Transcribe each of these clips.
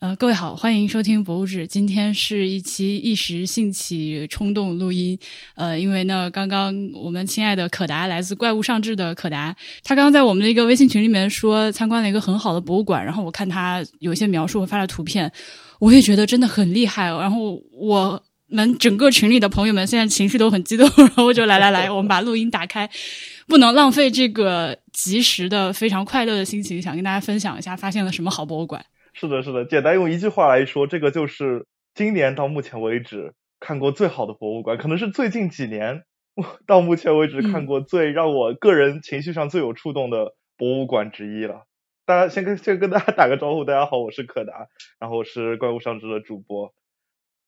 呃，各位好，欢迎收听《博物志》。今天是一期一时兴起冲动录音。呃，因为呢，刚刚我们亲爱的可达来自怪物上志的可达，他刚刚在我们的一个微信群里面说参观了一个很好的博物馆，然后我看他有一些描述和，发了图片，我也觉得真的很厉害。然后我们整个群里的朋友们现在情绪都很激动，然后就来来来，我们把录音打开，不能浪费这个及时的非常快乐的心情，想跟大家分享一下发现了什么好博物馆。是的，是的，简单用一句话来说，这个就是今年到目前为止看过最好的博物馆，可能是最近几年到目前为止看过最让我个人情绪上最有触动的博物馆之一了。大家先跟先跟大家打个招呼，大家好，我是可达，然后我是怪物上志的主播，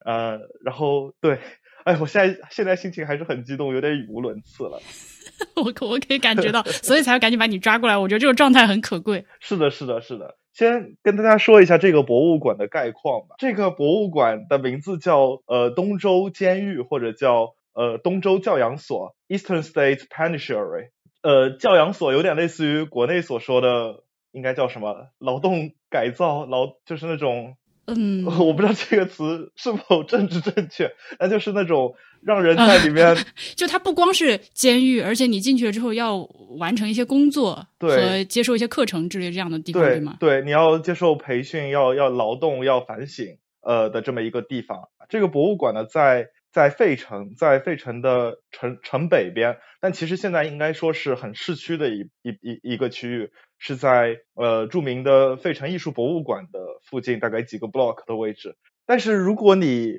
呃，然后对，哎，我现在现在心情还是很激动，有点语无伦次了。我可我可以感觉到，所以才要赶紧把你抓过来。我觉得这种状态很可贵。是的，是的，是的。先跟大家说一下这个博物馆的概况吧。这个博物馆的名字叫呃东周监狱，或者叫呃东周教养所 （Eastern State Penitentiary）。呃，教养所有点类似于国内所说的，应该叫什么？劳动改造劳，就是那种。嗯，我不知道这个词是否政治正确，那就是那种让人在里面，就它不光是监狱，而且你进去了之后要完成一些工作和接受一些课程之类这样的地方，对吗？对，你要接受培训，要要劳动，要反省，呃的这么一个地方。这个博物馆呢，在在费城，在费城的城城北边，但其实现在应该说是很市区的一一一一个区域。是在呃著名的费城艺术博物馆的附近，大概几个 block 的位置。但是如果你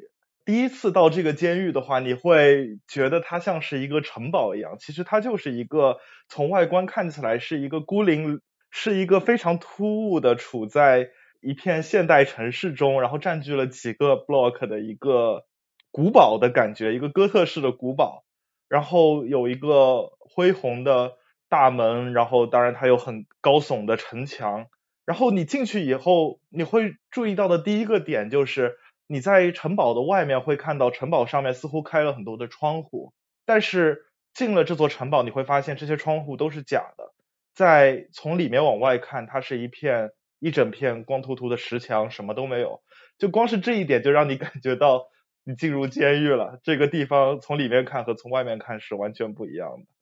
第一次到这个监狱的话，你会觉得它像是一个城堡一样。其实它就是一个从外观看起来是一个孤零，是一个非常突兀的处在一片现代城市中，然后占据了几个 block 的一个古堡的感觉，一个哥特式的古堡。然后有一个恢宏的。大门，然后当然它有很高耸的城墙，然后你进去以后，你会注意到的第一个点就是你在城堡的外面会看到城堡上面似乎开了很多的窗户，但是进了这座城堡，你会发现这些窗户都是假的，在从里面往外看，它是一片一整片光秃秃的石墙，什么都没有，就光是这一点就让你感觉到你进入监狱了。这个地方从里面看和从外面看是完全不一样的。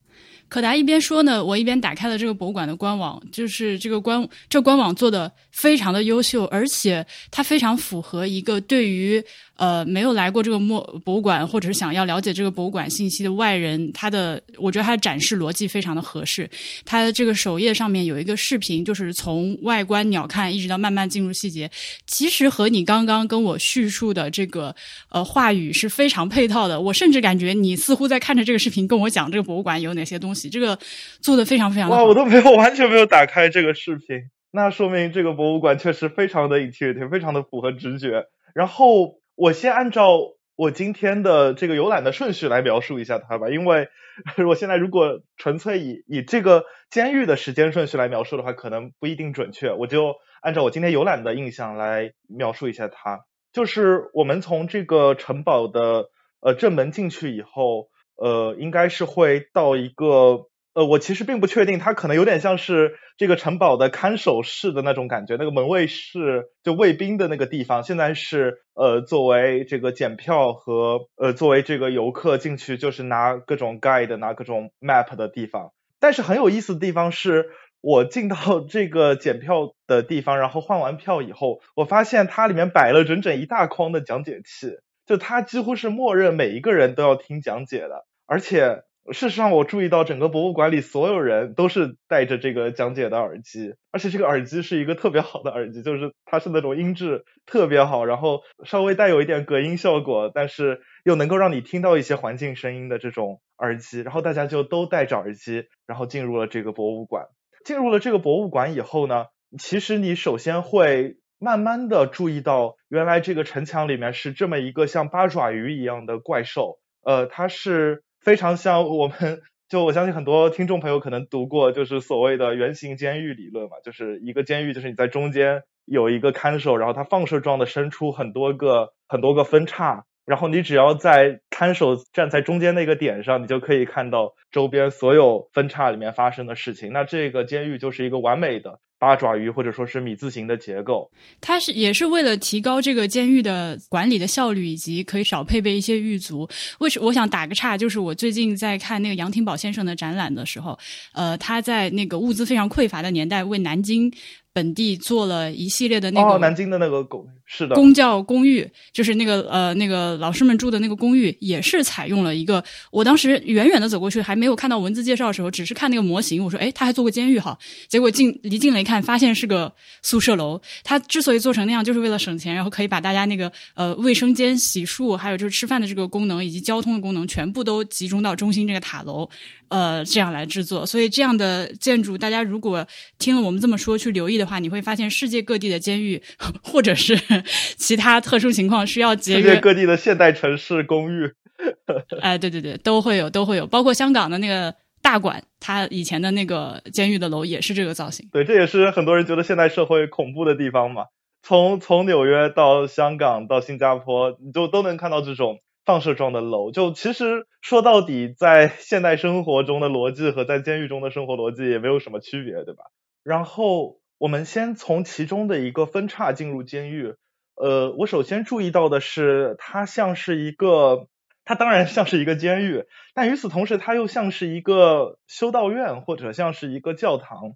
可达一边说呢，我一边打开了这个博物馆的官网，就是这个官这官网做的非常的优秀，而且它非常符合一个对于。呃，没有来过这个博博物馆，或者是想要了解这个博物馆信息的外人，他的我觉得他的展示逻辑非常的合适。他的这个首页上面有一个视频，就是从外观鸟瞰一直到慢慢进入细节，其实和你刚刚跟我叙述的这个呃话语是非常配套的。我甚至感觉你似乎在看着这个视频跟我讲这个博物馆有哪些东西，这个做的非常非常哇，我都没有完全没有打开这个视频，那说明这个博物馆确实非常的 intuitive，非常的符合直觉。然后。我先按照我今天的这个游览的顺序来描述一下它吧，因为 我现在如果纯粹以以这个监狱的时间顺序来描述的话，可能不一定准确。我就按照我今天游览的印象来描述一下它。就是我们从这个城堡的呃正门进去以后，呃，应该是会到一个。呃，我其实并不确定，它可能有点像是这个城堡的看守室的那种感觉，那个门卫室就卫兵的那个地方，现在是呃作为这个检票和呃作为这个游客进去就是拿各种 guide 拿各种 map 的地方。但是很有意思的地方是，我进到 这个检票的地方，然后换完票以后，我发现它里面摆了整整一大筐的讲解器，就它几乎是默认每一个人都要听讲解的，而且。事实上，我注意到整个博物馆里所有人都是戴着这个讲解的耳机，而且这个耳机是一个特别好的耳机，就是它是那种音质特别好，然后稍微带有一点隔音效果，但是又能够让你听到一些环境声音的这种耳机。然后大家就都戴着耳机，然后进入了这个博物馆。进入了这个博物馆以后呢，其实你首先会慢慢的注意到，原来这个城墙里面是这么一个像八爪鱼一样的怪兽，呃，它是。非常像我们，就我相信很多听众朋友可能读过，就是所谓的圆形监狱理论嘛，就是一个监狱，就是你在中间有一个看守，然后它放射状的伸出很多个很多个分叉，然后你只要在看守站在中间那个点上，你就可以看到周边所有分叉里面发生的事情。那这个监狱就是一个完美的八爪鱼或者说是米字形的结构。它是也是为了提高这个监狱的管理的效率，以及可以少配备一些狱卒。为什我想打个岔，就是我最近在看那个杨廷宝先生的展览的时候，呃，他在那个物资非常匮乏的年代为南京。本地做了一系列的那个南京的那个公是的公教公寓，就是那个呃那个老师们住的那个公寓，也是采用了一个。我当时远远的走过去，还没有看到文字介绍的时候，只是看那个模型，我说：“哎，他还做过监狱哈。”结果近离近了一看，发现是个宿舍楼。他之所以做成那样，就是为了省钱，然后可以把大家那个呃卫生间、洗漱，还有就是吃饭的这个功能，以及交通的功能，全部都集中到中心这个塔楼。呃，这样来制作，所以这样的建筑，大家如果听了我们这么说去留意的话，你会发现世界各地的监狱，或者是 其他特殊情况需要节约。世界各地的现代城市公寓，哎，对对对，都会有，都会有，包括香港的那个大馆，它以前的那个监狱的楼也是这个造型。对，这也是很多人觉得现代社会恐怖的地方嘛。从从纽约到香港到新加坡，你就都能看到这种。放射状的楼，就其实说到底，在现代生活中的逻辑和在监狱中的生活逻辑也没有什么区别，对吧？然后我们先从其中的一个分叉进入监狱。呃，我首先注意到的是，它像是一个，它当然像是一个监狱，但与此同时，它又像是一个修道院或者像是一个教堂。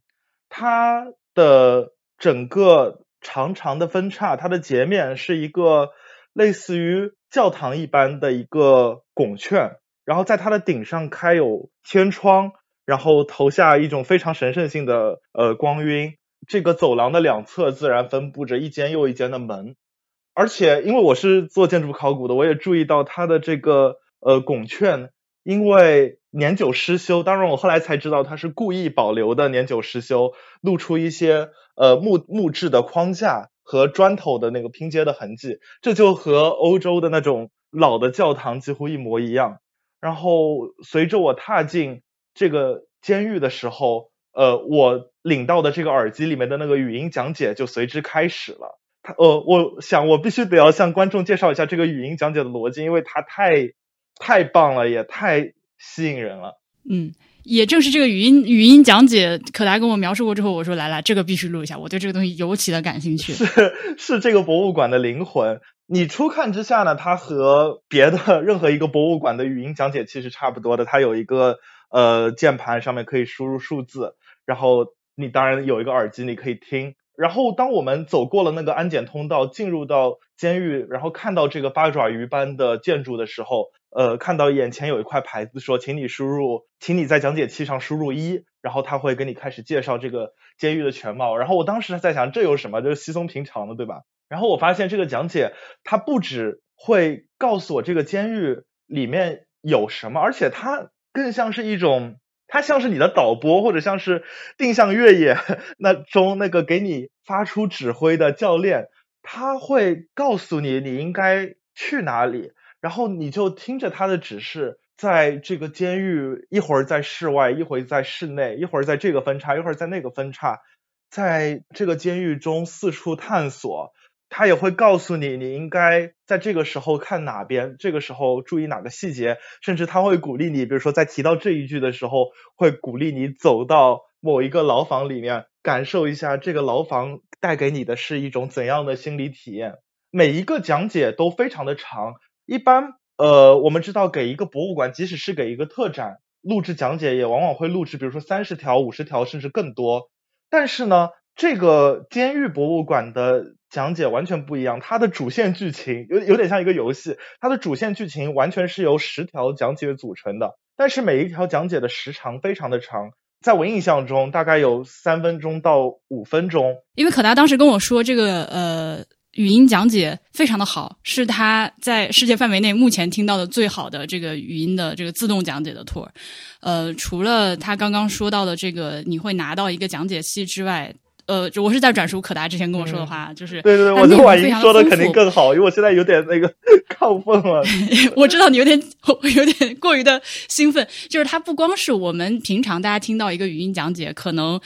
它的整个长长的分叉，它的截面是一个类似于。教堂一般的一个拱券，然后在它的顶上开有天窗，然后投下一种非常神圣性的呃光晕。这个走廊的两侧自然分布着一间又一间的门，而且因为我是做建筑考古的，我也注意到它的这个呃拱券，因为年久失修，当然我后来才知道它是故意保留的年久失修，露出一些呃木木质的框架。和砖头的那个拼接的痕迹，这就和欧洲的那种老的教堂几乎一模一样。然后随着我踏进这个监狱的时候，呃，我领到的这个耳机里面的那个语音讲解就随之开始了。他呃，我想我必须得要向观众介绍一下这个语音讲解的逻辑，因为它太太棒了，也太吸引人了。嗯。也正是这个语音语音讲解，可达跟我描述过之后，我说来来，这个必须录一下，我对这个东西尤其的感兴趣。是 是这个博物馆的灵魂。你初看之下呢，它和别的任何一个博物馆的语音讲解其实差不多的。它有一个呃键盘，上面可以输入数字，然后你当然有一个耳机，你可以听。然后当我们走过了那个安检通道，进入到监狱，然后看到这个八爪鱼般的建筑的时候。呃，看到眼前有一块牌子说，请你输入，请你在讲解器上输入一，然后他会给你开始介绍这个监狱的全貌。然后我当时在想，这有什么？就是稀松平常的，对吧？然后我发现这个讲解，它不止会告诉我这个监狱里面有什么，而且它更像是一种，它像是你的导播，或者像是定向越野那中那个给你发出指挥的教练，他会告诉你你应该去哪里。然后你就听着他的指示，在这个监狱一会儿在室外，一会儿在室内，一会儿在这个分叉，一会儿在那个分叉，在这个监狱中四处探索。他也会告诉你，你应该在这个时候看哪边，这个时候注意哪个细节，甚至他会鼓励你，比如说在提到这一句的时候，会鼓励你走到某一个牢房里面，感受一下这个牢房带给你的是一种怎样的心理体验。每一个讲解都非常的长。一般，呃，我们知道给一个博物馆，即使是给一个特展录制讲解，也往往会录制，比如说三十条、五十条，甚至更多。但是呢，这个监狱博物馆的讲解完全不一样，它的主线剧情有有点像一个游戏，它的主线剧情完全是由十条讲解组成的，但是每一条讲解的时长非常的长，在我印象中大概有三分钟到五分钟。因为可达当时跟我说这个，呃。语音讲解非常的好，是他在世界范围内目前听到的最好的这个语音的这个自动讲解的 tour。呃，除了他刚刚说到的这个你会拿到一个讲解器之外，呃，我是在转述可达之前跟我说的话，就是对对对，我的婉莹说的肯定更好，因为我现在有点那个 亢奋了。我知道你有点 有点过于的兴奋，就是它不光是我们平常大家听到一个语音讲解可能。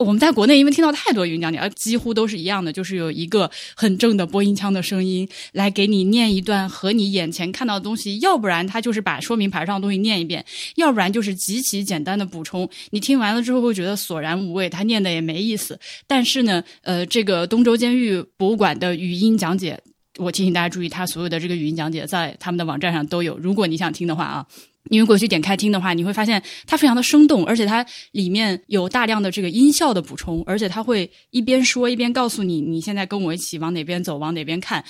我们在国内因为听到太多语音讲解，而几乎都是一样的，就是有一个很正的播音腔的声音来给你念一段和你眼前看到的东西，要不然他就是把说明牌上的东西念一遍，要不然就是极其简单的补充。你听完了之后会觉得索然无味，他念的也没意思。但是呢，呃，这个东周监狱博物馆的语音讲解，我提醒大家注意，他所有的这个语音讲解在他们的网站上都有，如果你想听的话啊。你如果去点开听的话，你会发现它非常的生动，而且它里面有大量的这个音效的补充，而且它会一边说一边告诉你你现在跟我一起往哪边走，往哪边看。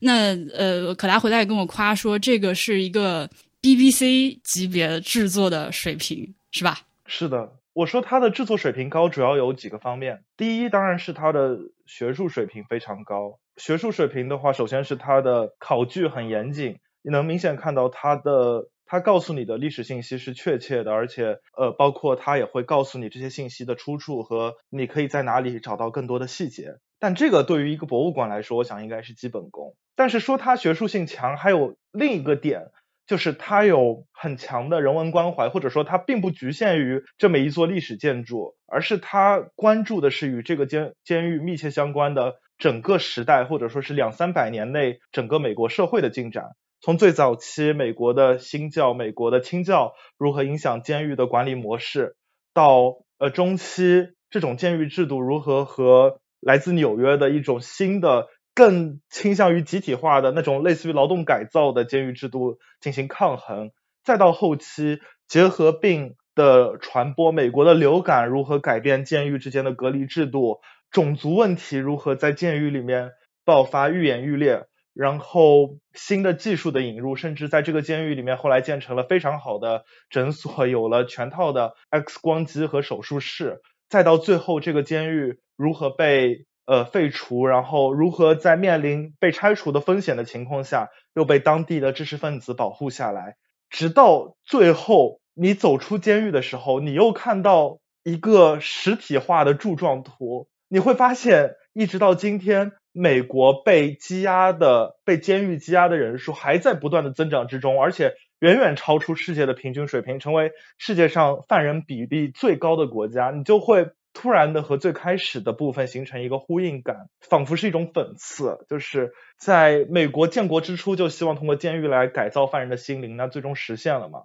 那呃，可达回来也跟我夸说，这个是一个 BBC 级别制作的水平，是吧？是的，我说它的制作水平高，主要有几个方面。第一，当然是它的学术水平非常高。学术水平的话，首先是它的考据很严谨，你能明显看到它的。他告诉你的历史信息是确切的，而且呃，包括他也会告诉你这些信息的出处和你可以在哪里找到更多的细节。但这个对于一个博物馆来说，我想应该是基本功。但是说它学术性强，还有另一个点，就是它有很强的人文关怀，或者说它并不局限于这么一座历史建筑，而是它关注的是与这个监监狱密切相关的整个时代，或者说是两三百年内整个美国社会的进展。从最早期美国的新教、美国的清教如何影响监狱的管理模式，到呃中期这种监狱制度如何和来自纽约的一种新的、更倾向于集体化的那种类似于劳动改造的监狱制度进行抗衡，再到后期结核病的传播，美国的流感如何改变监狱之间的隔离制度，种族问题如何在监狱里面爆发愈演愈烈。然后新的技术的引入，甚至在这个监狱里面，后来建成了非常好的诊所，有了全套的 X 光机和手术室。再到最后，这个监狱如何被呃废除，然后如何在面临被拆除的风险的情况下，又被当地的知识分子保护下来。直到最后，你走出监狱的时候，你又看到一个实体化的柱状图，你会发现，一直到今天。美国被羁押的、被监狱羁押的人数还在不断的增长之中，而且远远超出世界的平均水平，成为世界上犯人比例最高的国家。你就会突然的和最开始的部分形成一个呼应感，仿佛是一种讽刺。就是在美国建国之初就希望通过监狱来改造犯人的心灵，那最终实现了吗？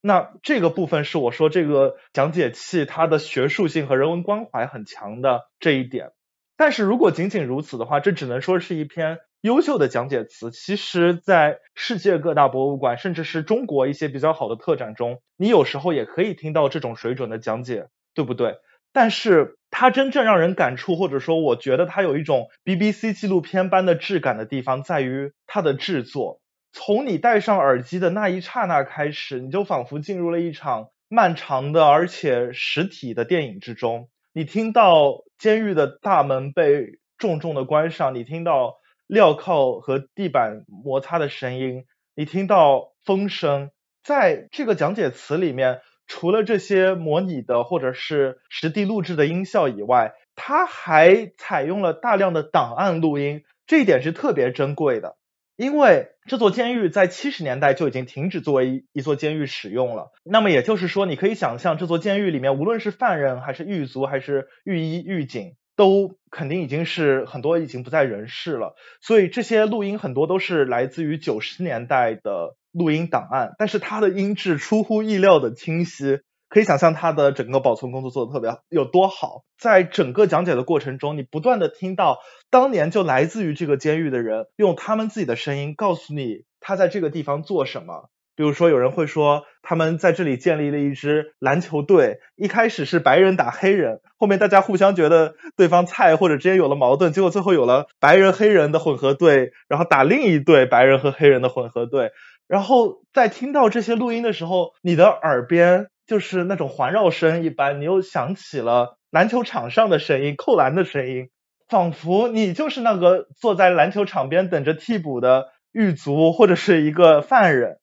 那这个部分是我说这个讲解器它的学术性和人文关怀很强的这一点。但是如果仅仅如此的话，这只能说是一篇优秀的讲解词。其实，在世界各大博物馆，甚至是中国一些比较好的特展中，你有时候也可以听到这种水准的讲解，对不对？但是它真正让人感触，或者说我觉得它有一种 BBC 纪录片般的质感的地方，在于它的制作。从你戴上耳机的那一刹那开始，你就仿佛进入了一场漫长的而且实体的电影之中。你听到监狱的大门被重重的关上，你听到镣铐和地板摩擦的声音，你听到风声。在这个讲解词里面，除了这些模拟的或者是实地录制的音效以外，它还采用了大量的档案录音，这一点是特别珍贵的。因为这座监狱在七十年代就已经停止作为一一座监狱使用了，那么也就是说，你可以想象这座监狱里面，无论是犯人还是狱卒还是狱医狱警，都肯定已经是很多已经不在人世了。所以这些录音很多都是来自于九十年代的录音档案，但是它的音质出乎意料的清晰。可以想象他的整个保存工作做的特别有多好，在整个讲解的过程中，你不断的听到当年就来自于这个监狱的人用他们自己的声音告诉你他在这个地方做什么。比如说，有人会说他们在这里建立了一支篮球队，一开始是白人打黑人，后面大家互相觉得对方菜或者之间有了矛盾，结果最后有了白人黑人的混合队，然后打另一队白人和黑人的混合队。然后在听到这些录音的时候，你的耳边。就是那种环绕声一般，你又想起了篮球场上的声音、扣篮的声音，仿佛你就是那个坐在篮球场边等着替补的狱卒或者是一个犯人。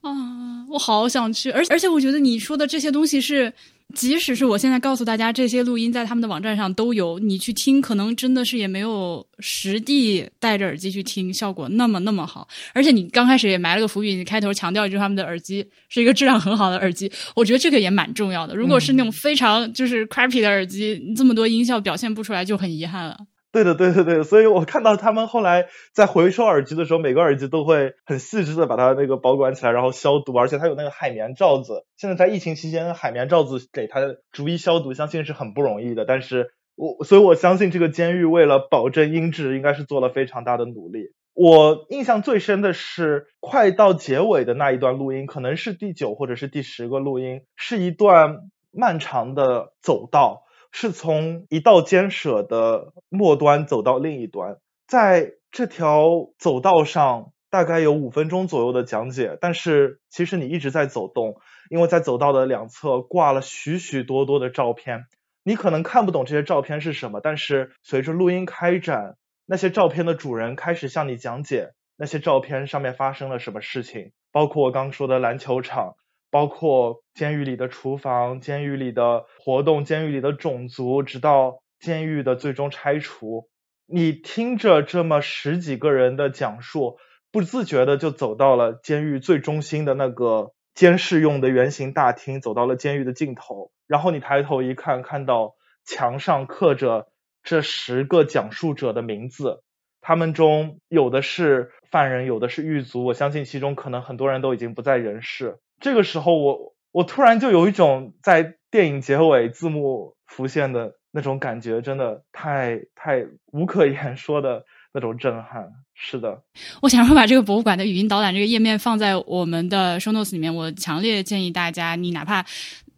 啊，我好想去，而而且我觉得你说的这些东西是即使是我现在告诉大家这些录音在他们的网站上都有，你去听，可能真的是也没有实地戴着耳机去听效果那么那么好。而且你刚开始也埋了个伏笔，你开头强调就是他们的耳机是一个质量很好的耳机，我觉得这个也蛮重要的。如果是那种非常就是 crappy 的耳机，这么多音效表现不出来就很遗憾了。对的，对对对，所以我看到他们后来在回收耳机的时候，每个耳机都会很细致的把它那个保管起来，然后消毒，而且它有那个海绵罩子。现在在疫情期间，海绵罩子给它逐一消毒，相信是很不容易的。但是我，所以我相信这个监狱为了保证音质，应该是做了非常大的努力。我印象最深的是快到结尾的那一段录音，可能是第九或者是第十个录音，是一段漫长的走道。是从一道监舍的末端走到另一端，在这条走道上大概有五分钟左右的讲解，但是其实你一直在走动，因为在走道的两侧挂了许许多多的照片，你可能看不懂这些照片是什么，但是随着录音开展，那些照片的主人开始向你讲解那些照片上面发生了什么事情，包括我刚说的篮球场。包括监狱里的厨房、监狱里的活动、监狱里的种族，直到监狱的最终拆除。你听着这么十几个人的讲述，不自觉的就走到了监狱最中心的那个监视用的圆形大厅，走到了监狱的尽头。然后你抬头一看，看到墙上刻着这十个讲述者的名字，他们中有的是犯人，有的是狱卒。我相信其中可能很多人都已经不在人世。这个时候，我我突然就有一种在电影结尾字幕浮现的那种感觉，真的太太无可 言说的那种震撼。是的，我想说把这个博物馆的语音导览这个页面放在我们的 show notes 里面。我强烈建议大家，你哪怕。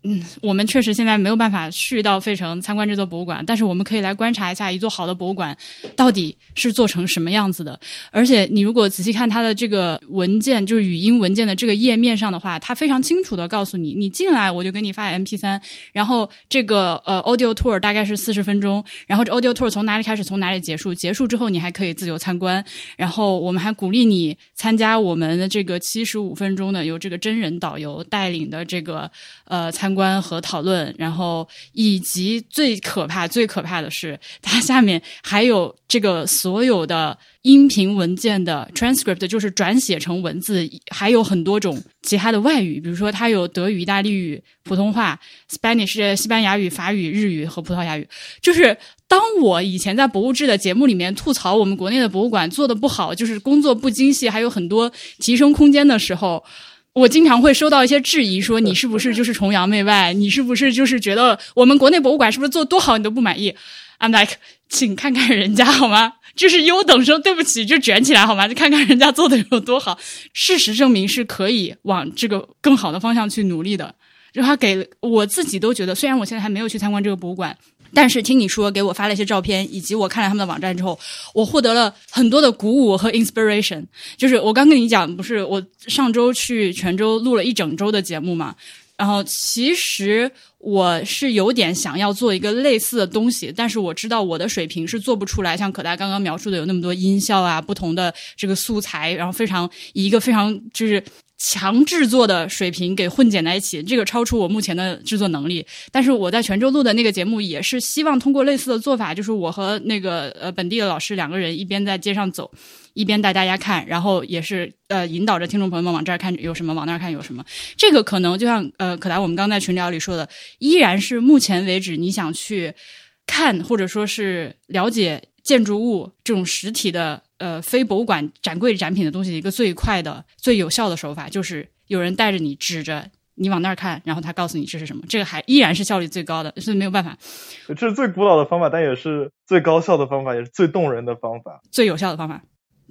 嗯，我们确实现在没有办法去到费城参观这座博物馆，但是我们可以来观察一下一座好的博物馆到底是做成什么样子的。而且，你如果仔细看它的这个文件，就是语音文件的这个页面上的话，它非常清楚的告诉你，你进来我就给你发 M P 三，然后这个呃 Audio Tour 大概是四十分钟，然后这 Audio Tour 从哪里开始，从哪里结束，结束之后你还可以自由参观，然后我们还鼓励你参加我们的这个七十五分钟的由这个真人导游带领的这个呃参。观和讨论，然后以及最可怕、最可怕的是，它下面还有这个所有的音频文件的 transcript，就是转写成文字，还有很多种其他的外语，比如说它有德语、意大利语、普通话、Spanish、西班牙语、法语、日语和葡萄牙语。就是当我以前在博物志的节目里面吐槽我们国内的博物馆做的不好，就是工作不精细，还有很多提升空间的时候。我经常会收到一些质疑，说你是不是就是崇洋媚外？你是不是就是觉得我们国内博物馆是不是做多好你都不满意？I'm like，请看看人家好吗？就是优等生，对不起，就卷起来好吗？就看看人家做的有多好。事实证明是可以往这个更好的方向去努力的。然后给我自己都觉得，虽然我现在还没有去参观这个博物馆。但是听你说给我发了一些照片，以及我看了他们的网站之后，我获得了很多的鼓舞和 inspiration。就是我刚跟你讲，不是我上周去泉州录了一整周的节目嘛，然后其实我是有点想要做一个类似的东西，但是我知道我的水平是做不出来，像可大刚刚描述的有那么多音效啊，不同的这个素材，然后非常一个非常就是。强制作的水平给混剪在一起，这个超出我目前的制作能力。但是我在泉州录的那个节目也是希望通过类似的做法，就是我和那个呃本地的老师两个人一边在街上走，一边带大家看，然后也是呃引导着听众朋友们往这儿看有什么，往那儿看有什么。这个可能就像呃可达我们刚在群聊里说的，依然是目前为止你想去看或者说是了解建筑物这种实体的。呃，非博物馆展柜展品的东西，一个最快的、最有效的手法，就是有人带着你，指着你往那儿看，然后他告诉你这是什么。这个还依然是效率最高的，所以没有办法。这是最古老的方法，但也是最高效的方法，也是最动人的方法，最有效的方法。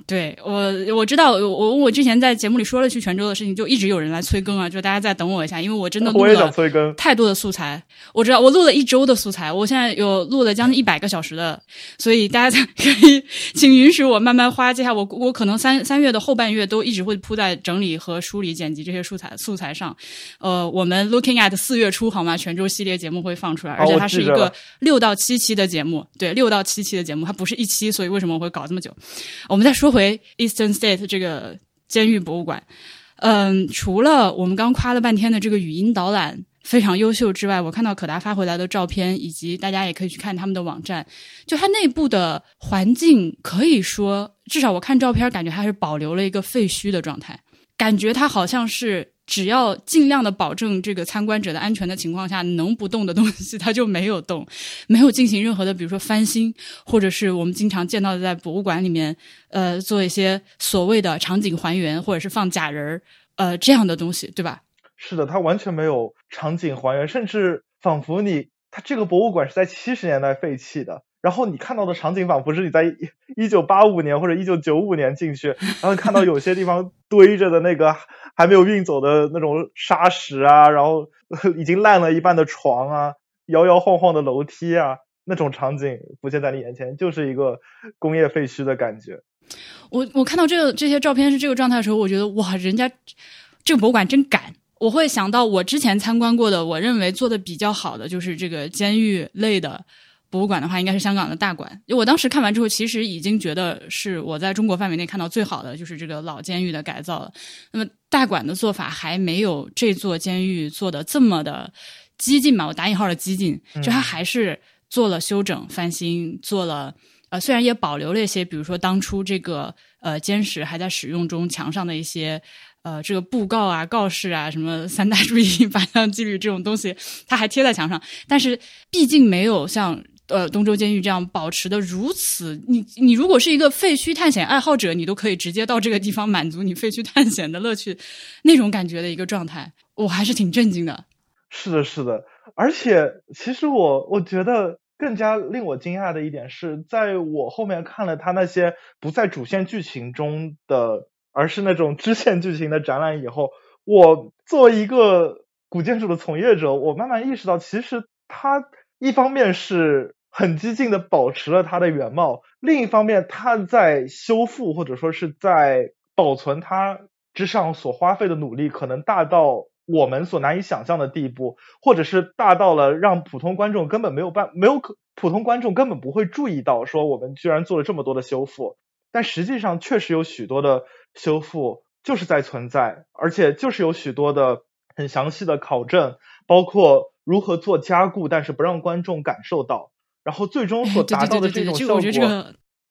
对我我知道，我我之前在节目里说了去泉州的事情，就一直有人来催更啊，就大家再等我一下，因为我真的录了太多的素材。我知道我录了一周的素材，我现在有录了将近一百个小时的，所以大家可以请允许我慢慢花。接下来我我可能三三月的后半月都一直会扑在整理和梳理、剪辑这些素材素材上。呃，我们 looking at 四月初好吗？泉州系列节目会放出来，而且它是一个六到七期的节目，对，六到七期的节目，它不是一期，所以为什么我会搞这么久？我们再说。回 Eastern State 这个监狱博物馆，嗯，除了我们刚夸了半天的这个语音导览非常优秀之外，我看到可达发回来的照片，以及大家也可以去看他们的网站，就它内部的环境，可以说至少我看照片感觉它是保留了一个废墟的状态，感觉它好像是。只要尽量的保证这个参观者的安全的情况下，能不动的东西它就没有动，没有进行任何的，比如说翻新，或者是我们经常见到的在博物馆里面，呃，做一些所谓的场景还原，或者是放假人儿，呃，这样的东西，对吧？是的，它完全没有场景还原，甚至仿佛你，它这个博物馆是在七十年代废弃的。然后你看到的场景仿佛是你在一九八五年或者一九九五年进去，然后看到有些地方堆着的那个还没有运走的那种沙石啊，然后 已经烂了一半的床啊，摇摇晃晃的楼梯啊，那种场景浮现在你眼前，就是一个工业废墟的感觉。我我看到这个这些照片是这个状态的时候，我觉得哇，人家这个博物馆真敢。我会想到我之前参观过的，我认为做的比较好的就是这个监狱类的。博物馆的话，应该是香港的大馆。我当时看完之后，其实已经觉得是我在中国范围内看到最好的，就是这个老监狱的改造了。那么大馆的做法还没有这座监狱做的这么的激进嘛？我打引号的激进，就它还是做了修整、翻新，做了呃，虽然也保留了一些，比如说当初这个呃监室还在使用中，墙上的一些呃这个布告啊、告示啊，什么三大注意、八项纪律这种东西，它还贴在墙上，但是毕竟没有像。呃，东周监狱这样保持的如此，你你如果是一个废墟探险爱好者，你都可以直接到这个地方满足你废墟探险的乐趣，那种感觉的一个状态，我还是挺震惊的。是的，是的，而且其实我我觉得更加令我惊讶的一点是，在我后面看了他那些不在主线剧情中的，而是那种支线剧情的展览以后，我作为一个古建筑的从业者，我慢慢意识到，其实他一方面是。很激进的保持了它的原貌，另一方面，它在修复或者说是在保存它之上所花费的努力，可能大到我们所难以想象的地步，或者是大到了让普通观众根本没有办没有可普通观众根本不会注意到，说我们居然做了这么多的修复，但实际上确实有许多的修复就是在存在，而且就是有许多的很详细的考证，包括如何做加固，但是不让观众感受到。然后最终所 达到的这种效果，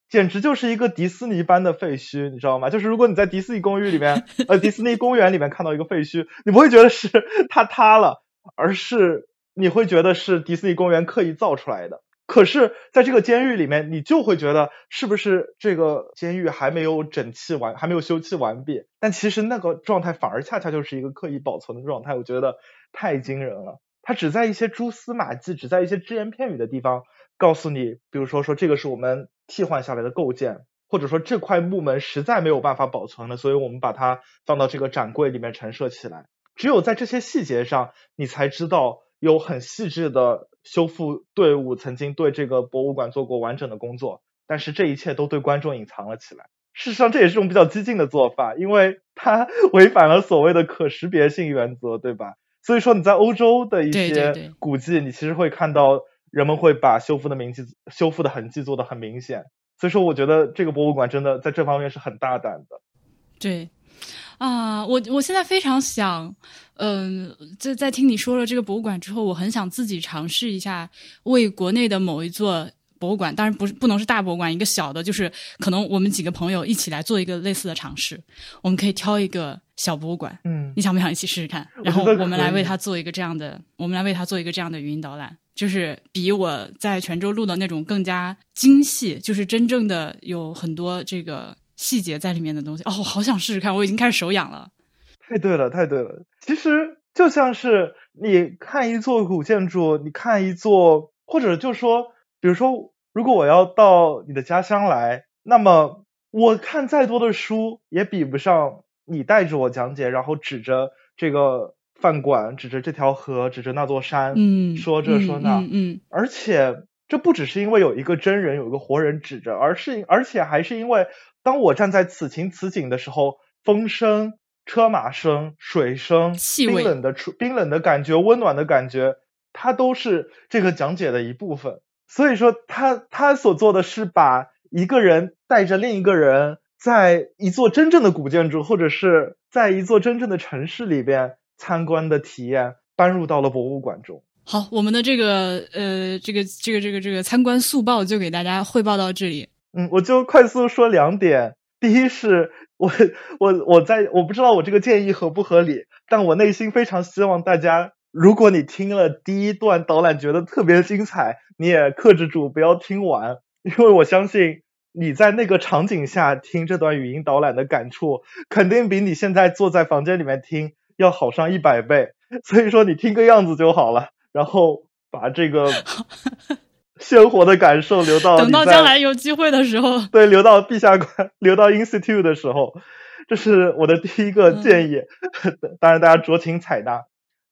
简直就是一个迪士尼般的废墟，你知道吗？就是如果你在迪士尼公寓里面，呃，迪士尼公园里面看到一个废墟，你不会觉得是它塌了，而是你会觉得是迪士尼公园刻意造出来的。可是，在这个监狱里面，你就会觉得是不是这个监狱还没有整气完，还没有修葺完毕？但其实那个状态反而恰恰就是一个刻意保存的状态，我觉得太惊人了。它只在一些蛛丝马迹，只在一些只言片语的地方。告诉你，比如说说这个是我们替换下来的构件，或者说这块木门实在没有办法保存了，所以我们把它放到这个展柜里面陈设起来。只有在这些细节上，你才知道有很细致的修复队伍曾经对这个博物馆做过完整的工作。但是这一切都对观众隐藏了起来。事实上，这也是种比较激进的做法，因为它 违反了所谓的可识别性原则，对吧？所以说你在欧洲的一些古迹，你其实会看到。人们会把修复的名迹、修复的痕迹做得很明显，所以说我觉得这个博物馆真的在这方面是很大胆的。对，啊，我我现在非常想，嗯，在在听你说了这个博物馆之后，我很想自己尝试一下为国内的某一座博物馆，当然不是不能是大博物馆，一个小的，就是可能我们几个朋友一起来做一个类似的尝试，我们可以挑一个。小博物馆，嗯，你想不想一起试试看？然后我们来为他做一个这样的，我们来为他做一个这样的语音导览，就是比我在泉州录的那种更加精细，就是真正的有很多这个细节在里面的东西。哦，好想试试看，我已经开始手痒了。太对了，太对了。其实就像是你看一座古建筑，你看一座，或者就说，比如说，如果我要到你的家乡来，那么我看再多的书也比不上。你带着我讲解，然后指着这个饭馆，指着这条河，指着那座山，嗯，说这说那，嗯，而且这不只是因为有一个真人，有一个活人指着，而是而且还是因为当我站在此情此景的时候，风声、车马声、水声、气冰冷的冰冷的感觉、温暖的感觉，它都是这个讲解的一部分。所以说，他他所做的是把一个人带着另一个人。在一座真正的古建筑，或者是在一座真正的城市里边参观的体验，搬入到了博物馆中。好，我们的这个呃，这个这个这个这个参观速报就给大家汇报到这里。嗯，我就快速说两点。第一是 我我我在我不知道我这个建议合不合理，但我内心非常希望大家，如果你听了第一段导览觉得特别精彩，你也克制住不要听完，因为我相信你在那个场景下听这段语音导览的感触，肯定比你现在坐在房间里面听要好上一百倍。所以说你听个样子就好了，然后把这个。鲜活的感受留到等到将来有机会的时候，对，留到陛下馆，留到 Institute 的时候，这是我的第一个建议。当然，大家酌情采纳。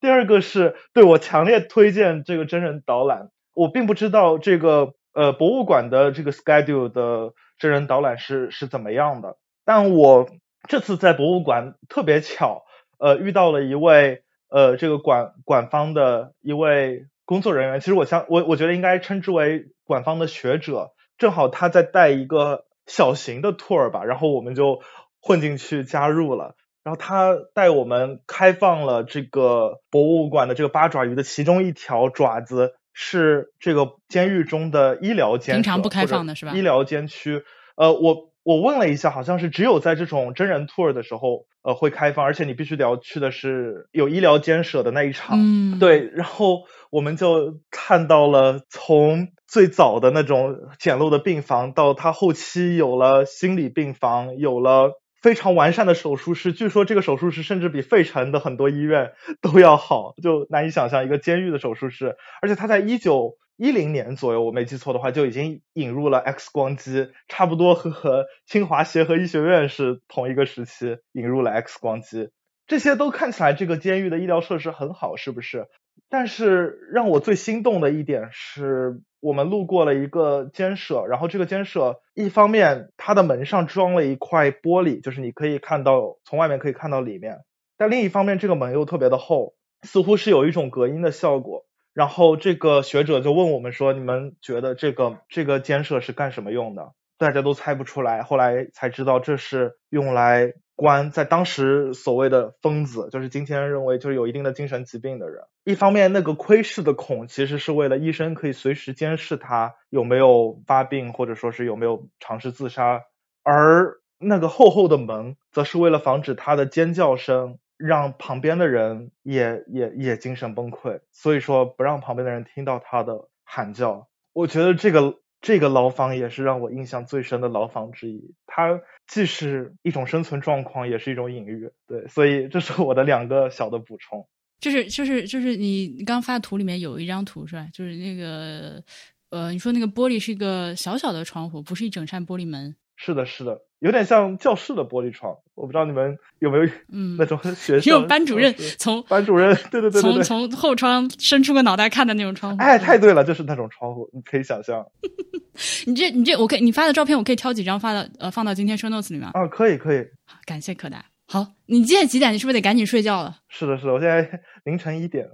第二个是对我强烈推荐这个真人导览。我并不知道这个呃博物馆的这个 schedule 的真人导览是是怎么样的，但我这次在博物馆特别巧，呃，遇到了一位呃这个馆馆方的一位。工作人员，其实我相我我觉得应该称之为馆方的学者，正好他在带一个小型的 tour 吧，然后我们就混进去加入了，然后他带我们开放了这个博物馆的这个八爪鱼的其中一条爪子是这个监狱中的医疗监，平常不开放的是吧？医疗监区，呃，我我问了一下，好像是只有在这种真人 tour 的时候，呃，会开放，而且你必须得要去的是有医疗监舍的那一场，嗯，对，然后。我们就看到了从最早的那种简陋的病房，到他后期有了心理病房，有了非常完善的手术室。据说这个手术室甚至比费城的很多医院 都要好，就难以想象一个监狱的手术室。而且他在一九一零年左右，我没记错的话，就已经引入了 X 光机，差不多和和清华协和医学院是同一个时期引入了 X 光机。这些都看起来这个监狱的医疗设施很好，是不是？但是让我最心动的一点是，我们路过了一个监舍，然后这个监舍一方面它的门上装了一块玻璃，就是你可以看到从外面可以看到里面，但另一方面这个门又特别的厚，似乎是有一种隔音的效果。然后这个学者就问我们说：“你们觉得这个这个监舍是干什么用的？”大家都猜不出来，后来才知道这是用来。关在当时所谓的疯子，就是今天认为就是有一定的精神疾病的人。一方面，那个窥视的孔其实是为了医生可以随时监视他有没有发病，或者说是有没有尝试自杀；而那个厚厚的门，则是为了防止他的尖叫声让旁边的人也也也精神崩溃。所以说，不让旁边的人听到他的喊叫。我觉得这个。这个牢房也是让我印象最深的牢房之一，它既是一种生存状况，也是一种隐喻。对，所以这是我的两个小的补充。就是就是就是你刚发的图里面有一张图是吧？就是那个呃，你说那个玻璃是一个小小的窗户，不是一整扇玻璃门。是的，是的。有点像教室的玻璃窗，我不知道你们有没有嗯 那种学 生，有班主任从班主任对对对从从后窗伸出个脑袋看的那种窗户。哎，太对了，就是那种窗户，你可以想象。你这你这，我可以你发的照片，我可以挑几张发到呃放到今天 show notes 里面啊，可以可以。感谢可达。好，你现在几点？你是不是得赶紧睡觉了？是的，是的，我现在凌晨一点。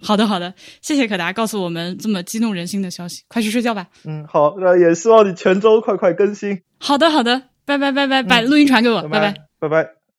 好的，好的，谢谢可达告诉我们这么激动人心的消息，快去睡觉吧。嗯，好，那也希望你泉州快快更新。好的，好的。拜拜拜拜，把录音传给我，拜拜拜拜。